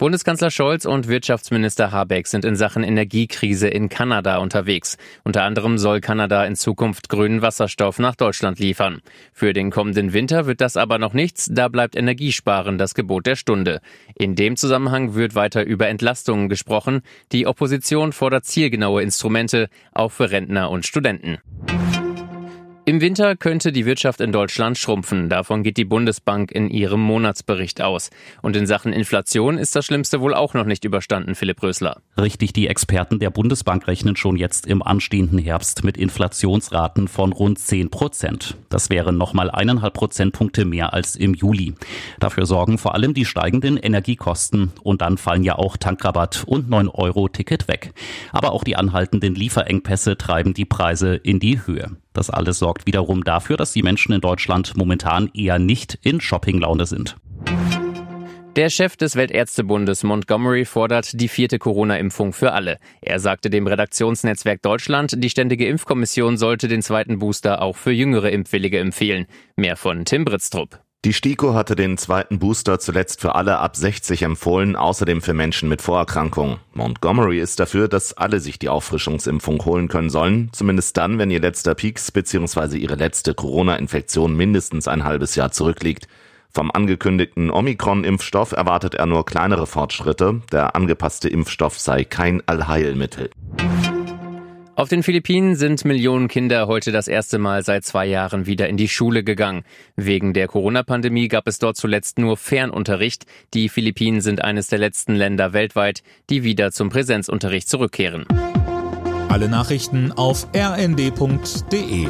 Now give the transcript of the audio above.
Bundeskanzler Scholz und Wirtschaftsminister Habeck sind in Sachen Energiekrise in Kanada unterwegs. Unter anderem soll Kanada in Zukunft grünen Wasserstoff nach Deutschland liefern. Für den kommenden Winter wird das aber noch nichts, da bleibt Energiesparen das Gebot der Stunde. In dem Zusammenhang wird weiter über Entlastungen gesprochen. Die Opposition fordert zielgenaue Instrumente, auch für Rentner und Studenten. Im Winter könnte die Wirtschaft in Deutschland schrumpfen. Davon geht die Bundesbank in ihrem Monatsbericht aus. Und in Sachen Inflation ist das Schlimmste wohl auch noch nicht überstanden, Philipp Rösler. Richtig, die Experten der Bundesbank rechnen schon jetzt im anstehenden Herbst mit Inflationsraten von rund 10 Prozent. Das wären nochmal eineinhalb Prozentpunkte mehr als im Juli. Dafür sorgen vor allem die steigenden Energiekosten. Und dann fallen ja auch Tankrabatt und 9-Euro-Ticket weg. Aber auch die anhaltenden Lieferengpässe treiben die Preise in die Höhe. Das alles sorgt wiederum dafür, dass die Menschen in Deutschland momentan eher nicht in Shoppinglaune sind. Der Chef des Weltärztebundes Montgomery fordert die vierte Corona-Impfung für alle. Er sagte dem Redaktionsnetzwerk Deutschland, die Ständige Impfkommission sollte den zweiten Booster auch für jüngere Impfwillige empfehlen. Mehr von Tim Britztrup. Die STIKO hatte den zweiten Booster zuletzt für alle ab 60 empfohlen, außerdem für Menschen mit Vorerkrankungen. Montgomery ist dafür, dass alle sich die Auffrischungsimpfung holen können sollen, zumindest dann, wenn ihr letzter Peaks bzw. ihre letzte Corona-Infektion mindestens ein halbes Jahr zurückliegt. Vom angekündigten Omikron-Impfstoff erwartet er nur kleinere Fortschritte. Der angepasste Impfstoff sei kein Allheilmittel. Auf den Philippinen sind Millionen Kinder heute das erste Mal seit zwei Jahren wieder in die Schule gegangen. Wegen der Corona-Pandemie gab es dort zuletzt nur Fernunterricht. Die Philippinen sind eines der letzten Länder weltweit, die wieder zum Präsenzunterricht zurückkehren. Alle Nachrichten auf rnd.de